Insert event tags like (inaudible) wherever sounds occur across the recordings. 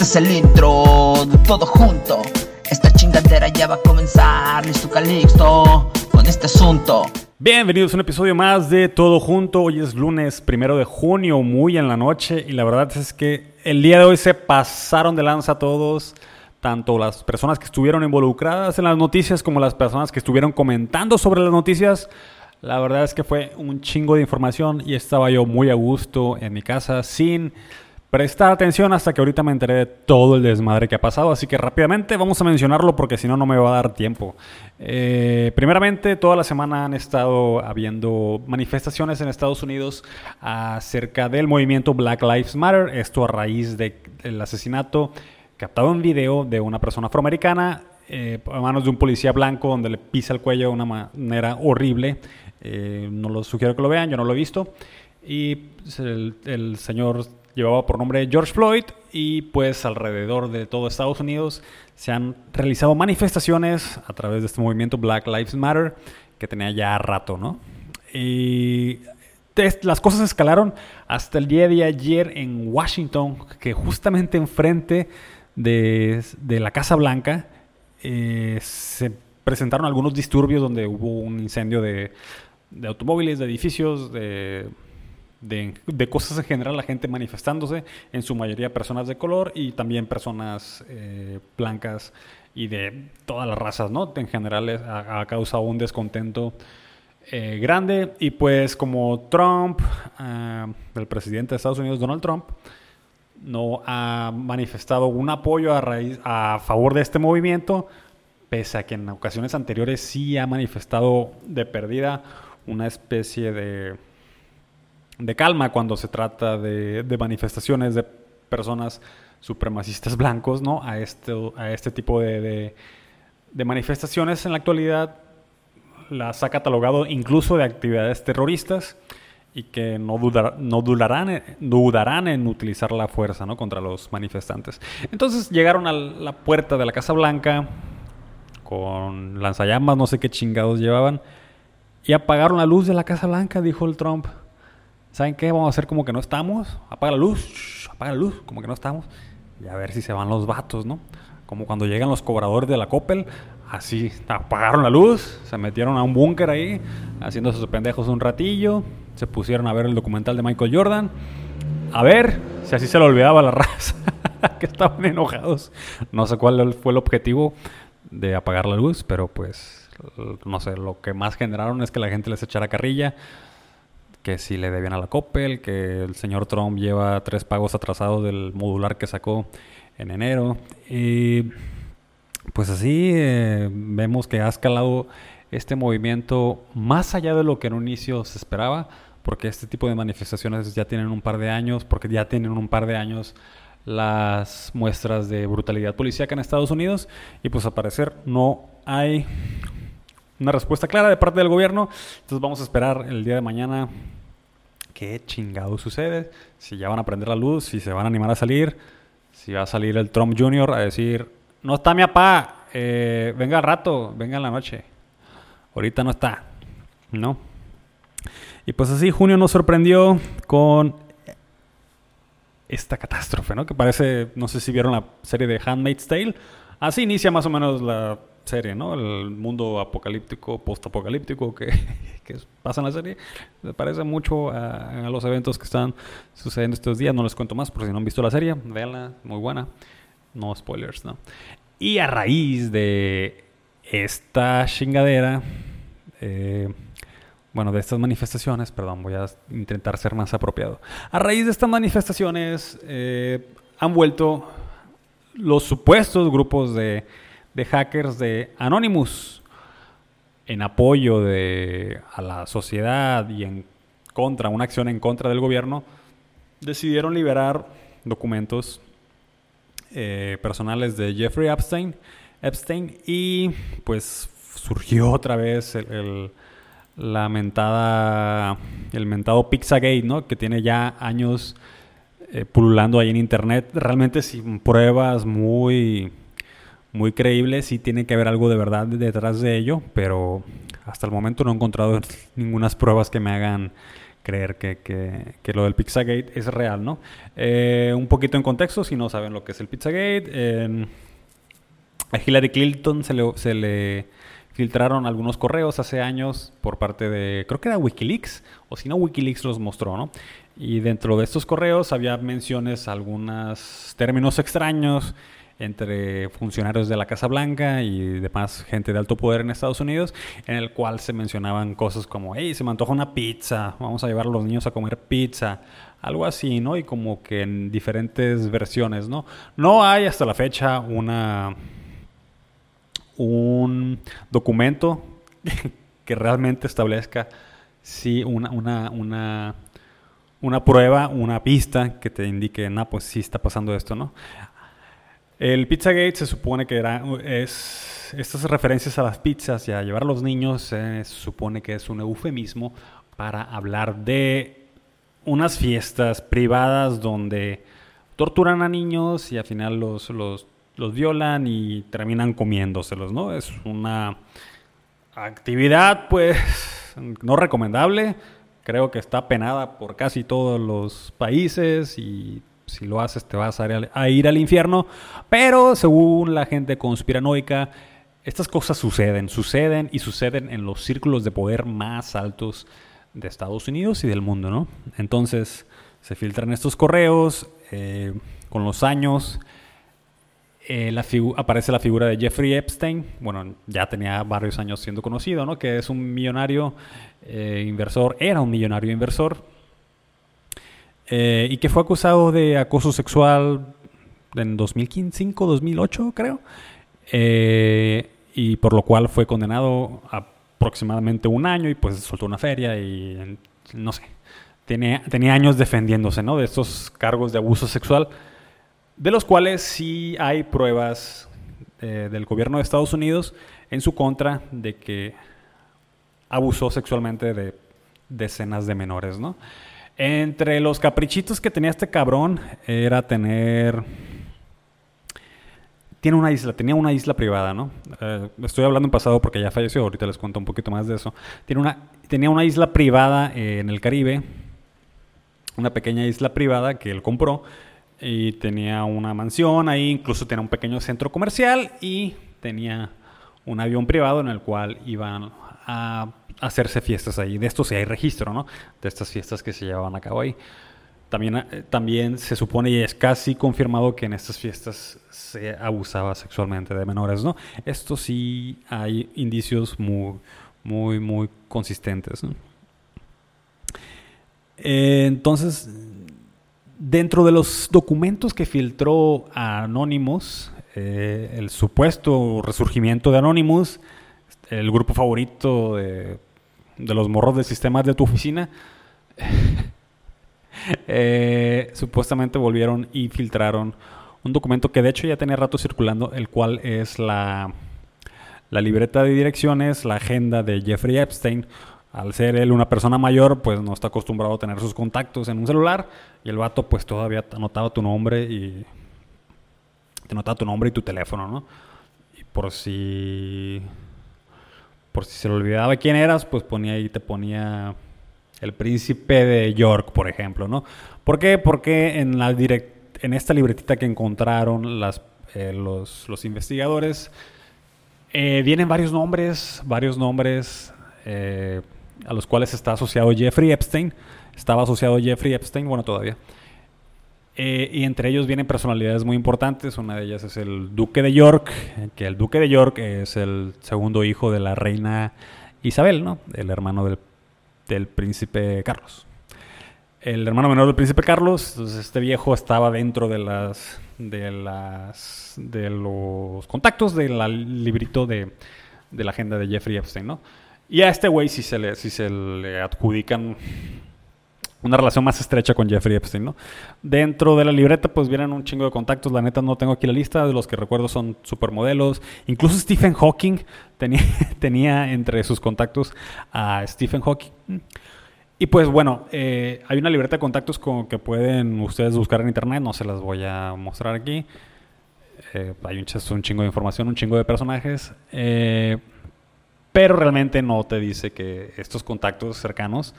Este es el intro de todo junto. Esta chingadera ya va a comenzar. Listo Calixto con este asunto. Bienvenidos a un episodio más de Todo Junto. Hoy es lunes primero de junio, muy en la noche. Y la verdad es que el día de hoy se pasaron de lanza todos. Tanto las personas que estuvieron involucradas en las noticias como las personas que estuvieron comentando sobre las noticias. La verdad es que fue un chingo de información y estaba yo muy a gusto en mi casa sin prestar atención hasta que ahorita me enteré de todo el desmadre que ha pasado. Así que rápidamente vamos a mencionarlo porque si no, no me va a dar tiempo. Eh, primeramente, toda la semana han estado habiendo manifestaciones en Estados Unidos acerca del movimiento Black Lives Matter. Esto a raíz del asesinato captado en video de una persona afroamericana eh, a manos de un policía blanco donde le pisa el cuello de una manera horrible. Eh, no lo sugiero que lo vean, yo no lo he visto. Y el señor llevaba por nombre George Floyd y pues alrededor de todo Estados Unidos se han realizado manifestaciones a través de este movimiento Black Lives Matter que tenía ya rato, ¿no? Y las cosas escalaron hasta el día de ayer en Washington, que justamente enfrente de, la Casa Blanca eh, se presentaron algunos disturbios donde hubo un incendio de automóviles, de edificios, de de, cosas en general, la gente manifestándose, en su mayoría personas de color y también personas eh, blancas y de todas las razas, ¿no? En general ha, causado un descontento eh, grande y pues como Trump, eh, el presidente de Estados Unidos, Donald Trump, no ha manifestado un apoyo a, raíz, a favor de este movimiento, pese a que en ocasiones anteriores sí ha manifestado de perdida una especie de de calma cuando se trata de, manifestaciones de personas supremacistas blancos, ¿no? A este, a este tipo de, manifestaciones en la actualidad las ha catalogado incluso de actividades terroristas y que no, no dudarán, dudarán en utilizar la fuerza ¿no? contra los manifestantes. Entonces llegaron a la puerta de la Casa Blanca con lanzallamas, no sé qué chingados llevaban, y apagaron la luz de la Casa Blanca, dijo el Trump. ¿Saben qué? Vamos a hacer como que no estamos. Apaga la luz, apaga la luz, como que no estamos. Y a ver si se van los vatos, ¿no? Como cuando llegan los cobradores de la Coppel, así apagaron la luz, se metieron a un búnker ahí, haciéndose sus pendejos un ratillo, se pusieron a ver el documental de Michael Jordan, a ver si así se le olvidaba la (laughs) raza, que estaban enojados. No sé cuál fue el objetivo de apagar la luz, pero pues, no sé, lo que más generaron es que la gente les echara carrilla que si le debían a la Coppel, que el señor Trump lleva tres pagos atrasados del modular que sacó en enero. Y pues así eh, vemos que ha escalado este movimiento más allá de lo que en un inicio se esperaba, porque este tipo de manifestaciones ya tienen un par de años, porque ya tienen un par de años las muestras de brutalidad policíaca en Estados Unidos y pues al parecer no hay una respuesta clara de parte del gobierno. Entonces vamos a esperar el día de mañana qué chingado sucede, si ya van a prender la luz, si se van a animar a salir, si va a salir el Trump Jr. a decir, no está mi papá, eh, venga al rato, venga en la noche. Ahorita no está, ¿no? Y pues así junio nos sorprendió con esta catástrofe, ¿no? Que parece, no sé si vieron la serie de Handmaid's Tale. Así inicia más o menos la serie, ¿no? El mundo apocalíptico, post-apocalíptico que, (laughs) pasa en la serie. Me parece mucho a, los eventos que están sucediendo estos días. No les cuento más por si no han visto la serie. Véanla, muy buena. No spoilers, ¿no? Y a raíz de esta chingadera, eh, bueno, de estas manifestaciones, perdón, voy a intentar ser más apropiado. A raíz de estas manifestaciones eh, han vuelto los supuestos grupos de de hackers de Anonymous en apoyo de, a la sociedad y en contra, una acción en contra del gobierno, decidieron liberar documentos eh, personales de Jeffrey Epstein, Epstein y pues surgió otra vez el, mentada, el mentado Pizzagate, ¿no? Que tiene ya años eh, pululando ahí en internet, realmente sin pruebas muy muy creíble, sí tiene que haber algo de verdad detrás de ello, pero hasta el momento no he encontrado (laughs) ninguna pruebas que me hagan creer que, que, lo del Pizzagate es real, ¿no? Eh, un poquito en contexto, si no saben lo que es el Pizzagate. a Hillary Clinton se le, se le filtraron algunos correos hace años por parte de, creo que era Wikileaks, o si no, Wikileaks los mostró, ¿no? Y dentro de estos correos había menciones, algunos términos extraños entre funcionarios de la Casa Blanca y demás gente de alto poder en Estados Unidos, en el cual se mencionaban cosas como, hey, se me antoja una pizza, vamos a llevar a los niños a comer pizza, algo así, ¿no? Y como que en diferentes versiones, ¿no? No hay hasta la fecha una un documento (laughs) que realmente establezca si una, una, una, prueba, una pista que te indique, no, pues sí está pasando esto, ¿no? El Pizzagate se supone que era, es, estas referencias a las pizzas y a llevar a los niños se supone que es un eufemismo para hablar de unas fiestas privadas donde torturan a niños y al final los, los los violan y terminan comiéndoselos, ¿no? Es una actividad, pues, no recomendable. Creo que está penada por casi todos los países y si lo haces te vas a ir al, infierno. Pero según la gente conspiranoica, estas cosas suceden, suceden y suceden en los círculos de poder más altos de Estados Unidos y del mundo, ¿no? Entonces se filtran estos correos eh, con los años eh, aparece la figura de Jeffrey Epstein, bueno, ya tenía varios años siendo conocido, ¿no? Que es un millonario eh, inversor, era un millonario inversor, eh, y que fue acusado de acoso sexual en 2005, 2008, creo, y por lo cual fue condenado a aproximadamente un año y pues soltó una feria y no sé, tenía, tenía años defendiéndose, ¿no? De estos cargos de abuso sexual de los cuales sí hay pruebas eh, del gobierno de Estados Unidos en su contra de que abusó sexualmente de decenas de menores, ¿no? Entre los caprichitos que tenía este cabrón era tener... Tiene una isla, tenía una isla privada, ¿no? Eh, estoy hablando en pasado porque ya falleció, ahorita les cuento un poquito más de eso. Tiene una, tenía una isla privada en el Caribe, una pequeña isla privada que él compró, y tenía una mansión ahí, incluso tenía un pequeño centro comercial y tenía un avión privado en el cual iban a hacerse fiestas ahí. De esto sí hay registro, ¿no? De estas fiestas que se llevaban a cabo ahí. También, eh, también se supone y es casi confirmado que en estas fiestas se abusaba sexualmente de menores, ¿no? Esto sí hay indicios muy, muy, muy consistentes. Eh, entonces, Dentro de los documentos que filtró Anonymous, eh, el supuesto resurgimiento de Anonymous, el grupo favorito de, los morros de sistemas de tu oficina, (laughs) eh, supuestamente volvieron y filtraron un documento que de hecho ya tenía rato circulando, el cual es la, la libreta de direcciones, la agenda de Jeffrey Epstein, al ser él una persona mayor, pues no está acostumbrado a tener sus contactos en un celular. Y el vato, pues todavía anotaba tu nombre y. Te anotaba tu nombre y tu teléfono, ¿no? Y por si. Por si se le olvidaba quién eras, pues ponía ahí, te ponía el príncipe de York, por ejemplo, ¿no? ¿Por qué? Porque en, la direct, en esta libretita que encontraron las, eh, los, los, investigadores, eh, vienen varios nombres, varios nombres. Eh, a los cuales está asociado Jeffrey Epstein. Estaba asociado Jeffrey Epstein, bueno, todavía. Eh, y entre ellos vienen personalidades muy importantes. Una de ellas es el Duque de York, que el Duque de York es el segundo hijo de la reina Isabel, ¿no? El hermano del, del príncipe Carlos. El hermano menor del príncipe Carlos, entonces este viejo estaba dentro de las de las de los contactos del librito de, de la agenda de Jeffrey Epstein, ¿no? Y a este güey si se le, si se le adjudican una relación más estrecha con Jeffrey Epstein, ¿no? Dentro de la libreta, pues vienen un chingo de contactos. La neta, no tengo aquí la lista. De los que recuerdo son supermodelos. Incluso Stephen Hawking (laughs) tenía, entre sus contactos a Stephen Hawking. Y pues bueno, eh, hay una libreta de contactos con que pueden ustedes buscar en internet. No se las voy a mostrar aquí. Eh, hay un, un, chingo de información, un chingo de personajes. Eh, pero realmente no te dice que estos contactos cercanos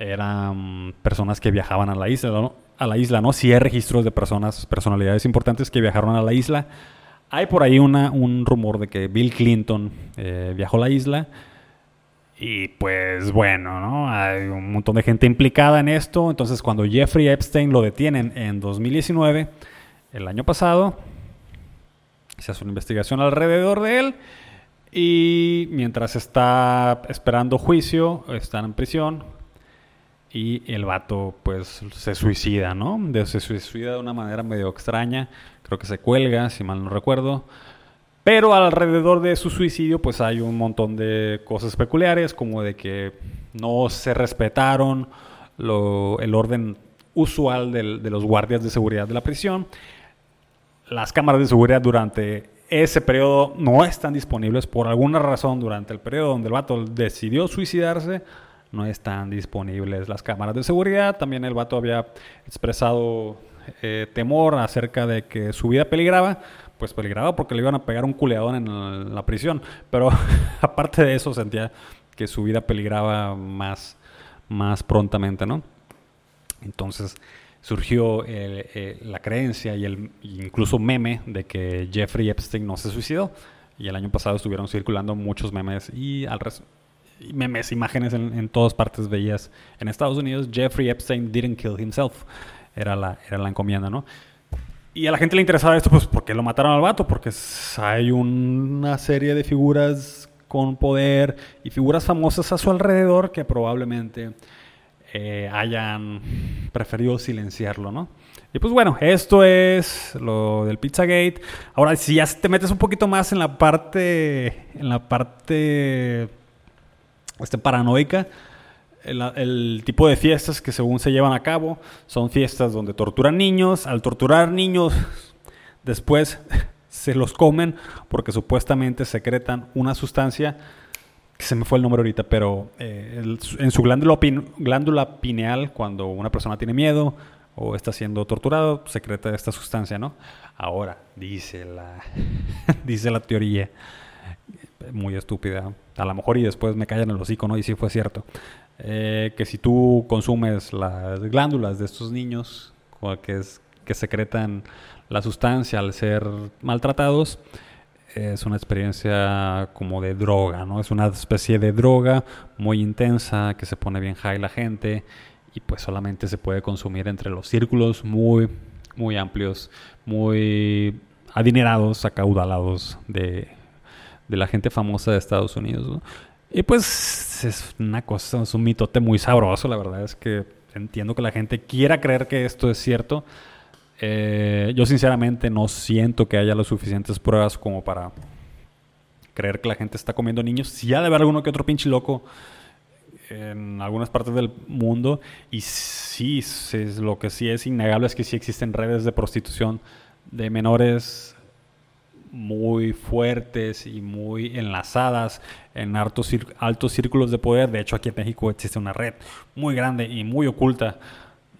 eran personas que viajaban a la isla, ¿no? A la isla, ¿no? Sí hay registros de personas, personalidades importantes que viajaron a la isla. Hay por ahí una, un rumor de que Bill Clinton eh, viajó a la isla. Y pues bueno, ¿no? Hay un montón de gente implicada en esto. Entonces cuando Jeffrey Epstein lo detienen en 2019, el año pasado, se hace una investigación alrededor de él. Y mientras está esperando juicio, están en prisión, y el vato pues se suicida, ¿no? se suicida de una manera medio extraña, creo que se cuelga, si mal no recuerdo. Pero alrededor de su suicidio pues hay un montón de cosas peculiares, como de que no se respetaron el orden usual de los guardias de seguridad de la prisión. Las cámaras de seguridad durante ese periodo no están disponibles por alguna razón durante el periodo donde el vato decidió suicidarse no están disponibles las cámaras de seguridad. También el vato había expresado eh, temor acerca de que su vida peligraba. Pues peligraba porque le iban a pegar un culeadón en la prisión. Pero (laughs) aparte de eso sentía que su vida peligraba más, más prontamente, ¿no? Entonces surgió eh, la creencia y el incluso meme de que Jeffrey Epstein no se suicidó. Y el año pasado estuvieron circulando muchos memes y al, memes, imágenes en, todas partes veías en Estados Unidos, Jeffrey Epstein didn't kill himself. Era la, era la encomienda, ¿no? Y a la gente le interesaba esto, pues, porque lo mataron al vato? Porque hay una serie de figuras con poder y figuras famosas a su alrededor que probablemente eh, hayan preferido silenciarlo, ¿no? Y pues bueno, esto es lo del Pizzagate. Ahora, si ya te metes un poquito más en la parte, en la parte este, paranoica. El, tipo de fiestas que según se llevan a cabo son fiestas donde torturan niños. Al torturar niños, después (laughs) se los comen porque supuestamente secretan una sustancia que se me fue el nombre ahorita, pero eh, en su glándula, glándula pineal, cuando una persona tiene miedo o está siendo torturado, secreta esta sustancia, ¿no? Ahora, dice la, (laughs) dice la teoría muy estúpida. A lo mejor y después me callan el hocico, ¿no? Y sí fue cierto. Eh, que si tú consumes las glándulas de estos niños, que, es, que secretan la sustancia al ser maltratados, es una experiencia como de droga, ¿no? Es una especie de droga muy intensa que se pone bien high la gente y pues solamente se puede consumir entre los círculos muy, muy amplios, muy adinerados, acaudalados de de la gente famosa de Estados Unidos. Y pues es una cosa, es un mitote muy sabroso, la verdad es que entiendo que la gente quiera creer que esto es cierto. Eh, yo sinceramente no siento que haya las suficientes pruebas como para creer que la gente está comiendo niños. Si ha de haber alguno que otro pinche loco en algunas partes del mundo. Y sí, es, lo que sí es innegable es que sí existen redes de prostitución de menores muy fuertes y muy enlazadas en altos, altos círculos de poder. De hecho, aquí en México existe una red muy grande y muy oculta.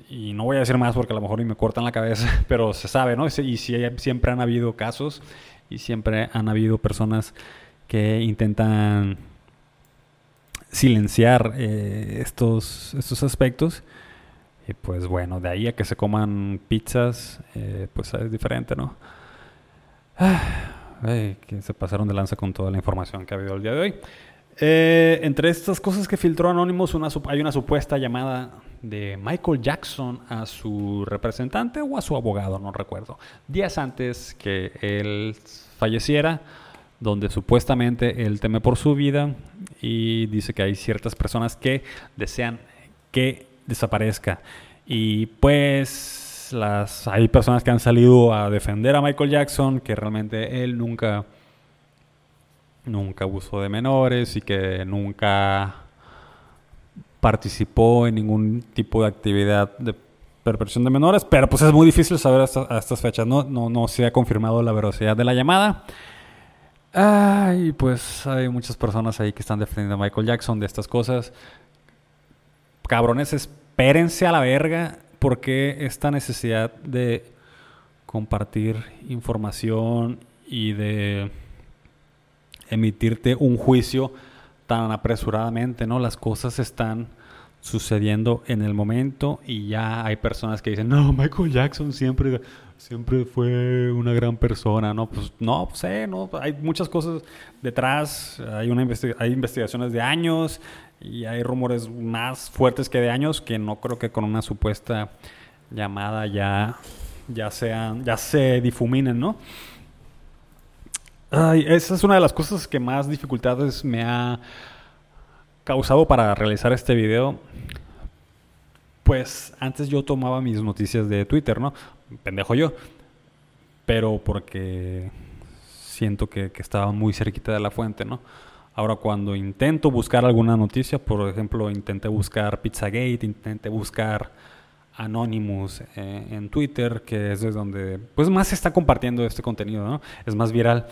Y no voy a decir más porque a lo mejor me cortan la cabeza, (laughs) pero se sabe, ¿no? Y, siempre han habido casos y siempre han habido personas que intentan silenciar eh, estos, estos aspectos. Y pues bueno, de ahí a que se coman pizzas, eh, pues es diferente, ¿no? Que se pasaron de lanza con toda la información que ha habido el día de hoy. Eh, entre estas cosas que filtró Anonymous, hay una supuesta llamada de Michael Jackson a su representante o a su abogado, no recuerdo, días antes que él falleciera, donde supuestamente él teme por su vida y dice que hay ciertas personas que desean que desaparezca. Y pues las, hay personas que han salido a defender a Michael Jackson, que realmente él nunca, nunca abusó de menores y que nunca participó en ningún tipo de actividad de perversión de menores, pero pues es muy difícil saber a estas fechas, ¿no? No, no se ha confirmado la veracidad de la llamada. Ay, pues hay muchas personas ahí que están defendiendo a Michael Jackson de estas cosas. Cabrones, espérense a la verga ¿por qué esta necesidad de compartir información y de emitirte un juicio tan apresuradamente, ¿no? Las cosas están sucediendo en el momento y ya hay personas que dicen, no, Michael Jackson siempre, siempre fue una gran persona, ¿no? Pues no sé, ¿no? Hay muchas cosas detrás, hay, una hay investigaciones de años y hay rumores más fuertes que de años que no creo que con una supuesta llamada ya, ya, sean, ya se difuminen, ¿no? Esa es una de las cosas que más dificultades me ha causado para realizar este video, pues antes yo tomaba mis noticias de Twitter, ¿no? Pendejo yo. Pero porque siento que, que estaba muy cerquita de la fuente, ¿no? Ahora cuando intento buscar alguna noticia, por ejemplo, intenté buscar Pizzagate, intenté buscar Anonymous eh, en Twitter, que es donde pues más se está compartiendo este contenido, ¿no? Es más viral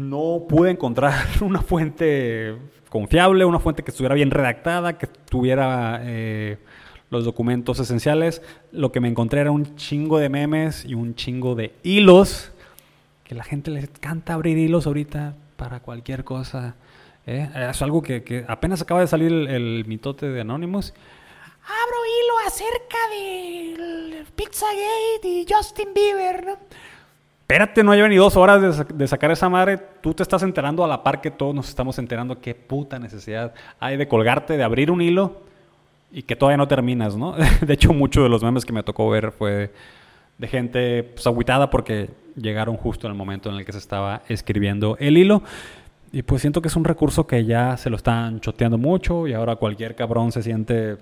no pude encontrar (laughs) una fuente confiable, una fuente que estuviera bien redactada, que tuviera eh, los documentos esenciales. Lo que me encontré era un chingo de memes y un chingo de hilos, que la gente le encanta abrir hilos ahorita para cualquier cosa. ¿eh? Es algo que, apenas acaba de salir el, mitote de Anonymous. Abro hilo acerca del Pizzagate y Justin Bieber, ¿no? espérate, no llevan ni dos horas de, sacar esa madre, tú te estás enterando a la par que todos nos estamos enterando qué puta necesidad hay de colgarte, de abrir un hilo y que todavía no terminas, ¿no? (laughs) De hecho, muchos de los memes que me tocó ver fue de gente pues, aguitada porque llegaron justo en el momento en el que se estaba escribiendo el hilo. Y pues siento que es un recurso que ya se lo están choteando mucho y ahora cualquier cabrón se siente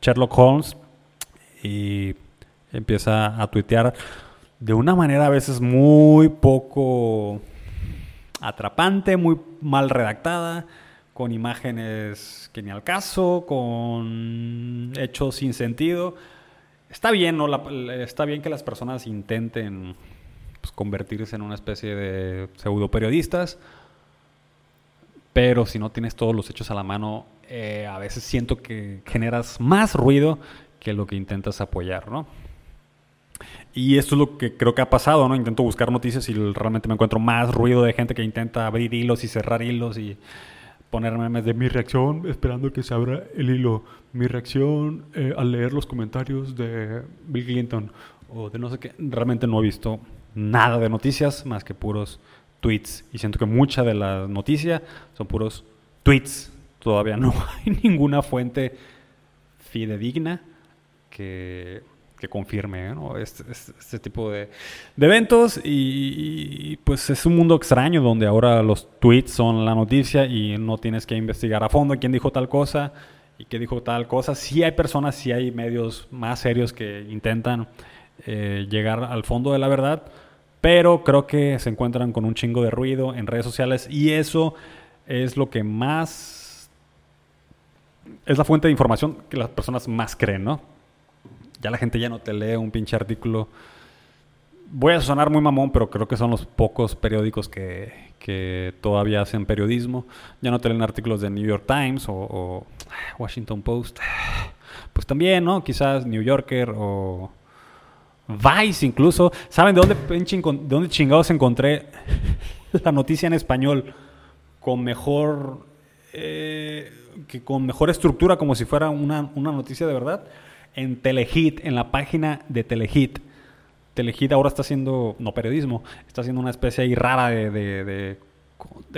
Sherlock Holmes y empieza a tuitear de una manera a veces muy poco atrapante, muy mal redactada, con imágenes que ni al caso, con hechos sin sentido. Está bien, ¿no? está bien que las personas intenten pues, convertirse en una especie de pseudo periodistas, pero si no tienes todos los hechos a la mano, eh, a veces siento que generas más ruido que lo que intentas apoyar, ¿no? Y esto es lo que creo que ha pasado, ¿no? Intento buscar noticias y realmente me encuentro más ruido de gente que intenta abrir hilos y cerrar hilos y poner memes de mi reacción esperando que se abra el hilo. Mi reacción eh, al leer los comentarios de Bill Clinton o de no sé qué. Realmente no he visto nada de noticias más que puros tweets. Y siento que mucha de la noticia son puros tweets. Todavía no (laughs) hay ninguna fuente fidedigna que que confirme este, este, este, tipo de, eventos y, pues es un mundo extraño donde ahora los tweets son la noticia y no tienes que investigar a fondo quién dijo tal cosa y qué dijo tal cosa. Sí hay personas, sí hay medios más serios que intentan eh, llegar al fondo de la verdad, pero creo que se encuentran con un chingo de ruido en redes sociales y eso es lo que más es la fuente de información que las personas más creen, ¿no? ya la gente ya no te lee un pinche artículo. Voy a sonar muy mamón, pero creo que son los pocos periódicos que, todavía hacen periodismo. Ya no te leen artículos de New York Times o, Washington Post. (sighs) Pues también, ¿no? Quizás New Yorker o Vice incluso. ¿Saben de dónde, de dónde chingados encontré (laughs) la noticia en español con mejor... Eh, que con mejor estructura, como si fuera una, una noticia de verdad? en Telehit, en la página de Telehit. Telehit ahora está haciendo, no periodismo, está haciendo una especie ahí rara de, de,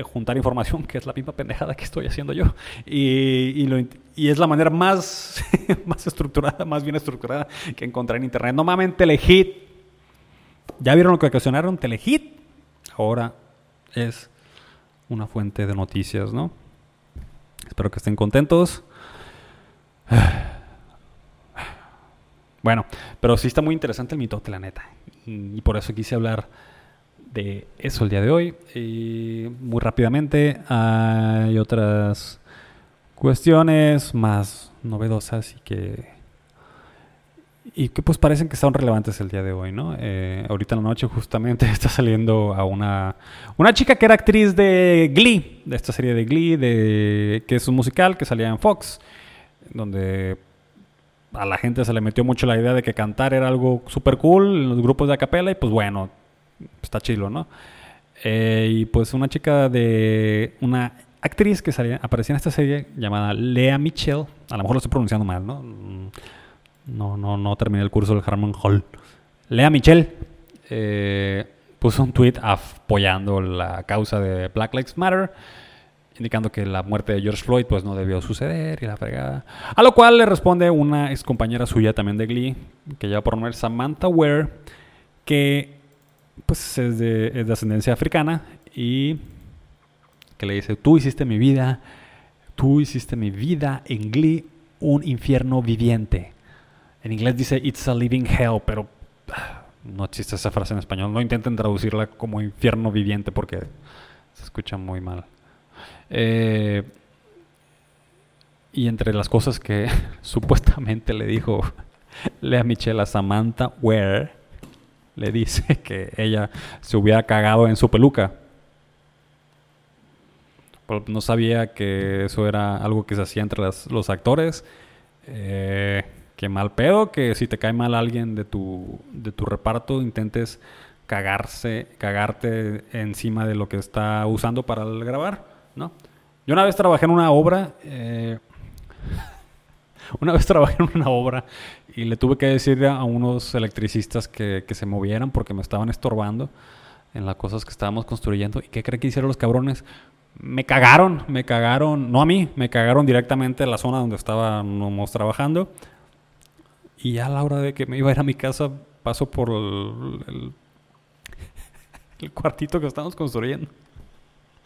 juntar información, que es la misma pendejada que estoy haciendo yo. Y, y, es la manera más, (laughs) más estructurada, más bien estructurada que encontré en internet. No mames, Telehit. ¿Ya vieron lo que ocasionaron? Telehit. Ahora es una fuente de noticias, ¿no? Espero que estén contentos. (sighs) Bueno, pero sí está muy interesante el mitote, la neta. Y, por eso quise hablar de eso el día de hoy. Y muy rápidamente hay otras cuestiones más novedosas y que y que pues parecen que son relevantes el día de hoy, ¿no? Eh, ahorita en la noche justamente (laughs) está saliendo a una una chica que era actriz de Glee, de esta serie de Glee, de que es un musical que salía en Fox, donde a la gente se le metió mucho la idea de que cantar era algo súper cool en los grupos de acapella y pues bueno, está chilo, ¿no? Eh, y pues una chica de una actriz que salía, aparecía en esta serie llamada Lea Michelle. A lo mejor lo estoy pronunciando mal, ¿no? Mm, No, no, no terminé el curso del Harmon Hall. Lea Michelle eh, puso un tweet apoyando la causa de Black Lives Matter, indicando que la muerte de George Floyd pues no debió suceder y la fregada. A lo cual le responde una ex compañera suya también de Glee, que lleva por nombre Samantha Ware, que pues es de, ascendencia africana y que le dice, tú hiciste mi vida, tú hiciste mi vida en Glee un infierno viviente. En inglés dice It's a living hell, pero ah, no existe esa frase en español. No intenten traducirla como infierno viviente porque se escucha muy mal. Eh, y entre las cosas que (laughs) supuestamente le dijo (laughs) Lea Michelle a Samantha Ware, le dice (laughs) que ella se hubiera cagado en su peluca. No sabía que eso era algo que se hacía entre los actores. Eh, qué mal pedo que si te cae mal alguien de tu, de tu reparto, intentes cagarse, cagarte encima de lo que está usando para grabar, ¿no? Yo una vez trabajé en una obra, eh, (laughs) una vez trabajé en una obra y le tuve que decir a unos electricistas que, que se movieran porque me estaban estorbando en las cosas que estábamos construyendo. ¿Y qué creen que hicieron los cabrones? Me cagaron, me cagaron, no a mí, me cagaron directamente en la zona donde estábamos trabajando. Y ya a la hora de que me iba a ir a mi casa, paso por el (laughs) cuartito que estábamos construyendo.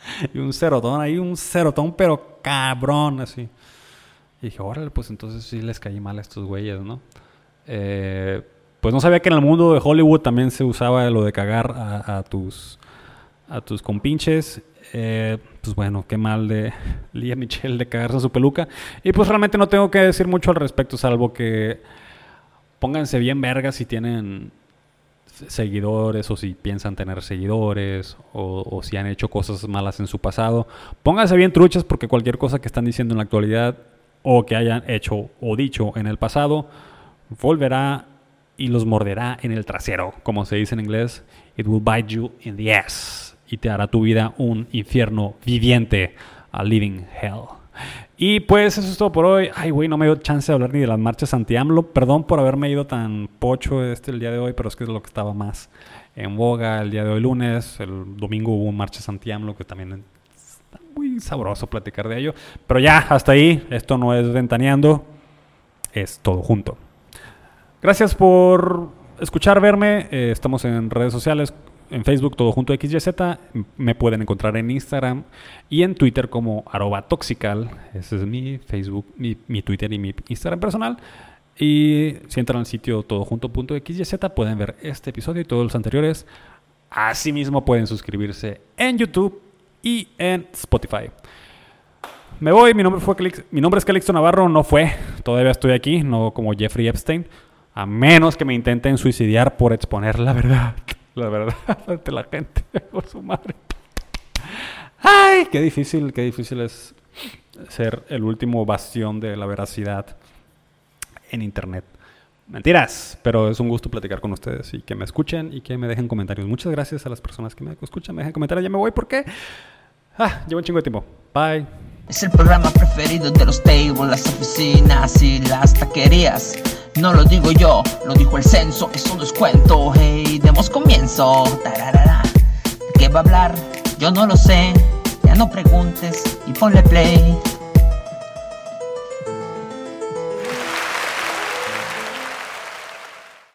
(laughs) Y un cerotón ahí, un cerotón, pero cabrón, así. Y dije, órale, pues entonces sí les caí mal a estos güeyes, ¿no? Eh, pues no sabía que en el mundo de Hollywood también se usaba lo de cagar a, a tus a tus compinches. Eh, pues bueno, qué mal de (laughs) Lía Michelle de cagarse en su peluca. Y pues realmente no tengo que decir mucho al respecto, salvo que pónganse bien vergas si tienen seguidores o si piensan tener seguidores o si han hecho cosas malas en su pasado. Pónganse bien truchas porque cualquier cosa que están diciendo en la actualidad o que hayan hecho o dicho en el pasado volverá y los morderá en el trasero, como se dice en inglés. It will bite you in the ass y te hará tu vida un infierno viviente, a living hell. Y pues eso es todo por hoy. Ay, güey, no me dio chance de hablar ni de las marchas anti-AMLO. Perdón por haberme ido tan pocho este el día de hoy, pero es que es lo que estaba más en boga el día de hoy lunes. El domingo hubo marchas anti-AMLO que también sabroso platicar de ello. Pero ya, hasta ahí. Esto no es ventaneando, es todo junto. Gracias por escuchar, verme. Eh, estamos en redes sociales, en Facebook, todo junto XYZ. Me pueden encontrar en Instagram y en Twitter como arroba toxical. Ese es mi Facebook, mi, mi Twitter y mi Instagram personal. Y si entran al sitio todojunto.xyz pueden ver este episodio y todos los anteriores. Asimismo pueden suscribirse en YouTube y en Spotify. Me voy, mi nombre, fue Calix- mi nombre es Calixto Navarro, no fue, todavía estoy aquí, no como Jeffrey Epstein, a menos que me intenten suicidiar por exponer la verdad, (laughs) la verdad (laughs) ante la gente, (laughs) por su madre. Ay, qué difícil, qué difícil es ser el último bastión de la veracidad en internet. Mentiras, pero es un gusto platicar con ustedes y que me escuchen y que me dejen comentarios. Muchas gracias a las personas que me escuchan, me dejen comentarios. Ya me voy porque ah, llevo un chingo de tiempo. Bye. Es el programa preferido de los tables, las oficinas y las taquerías. No lo digo yo, lo dijo el censo, eso no es cuento. Hey, demos comienzo. Tararara. ¿De qué va a hablar? Yo no lo sé. Ya no preguntes y ponle play.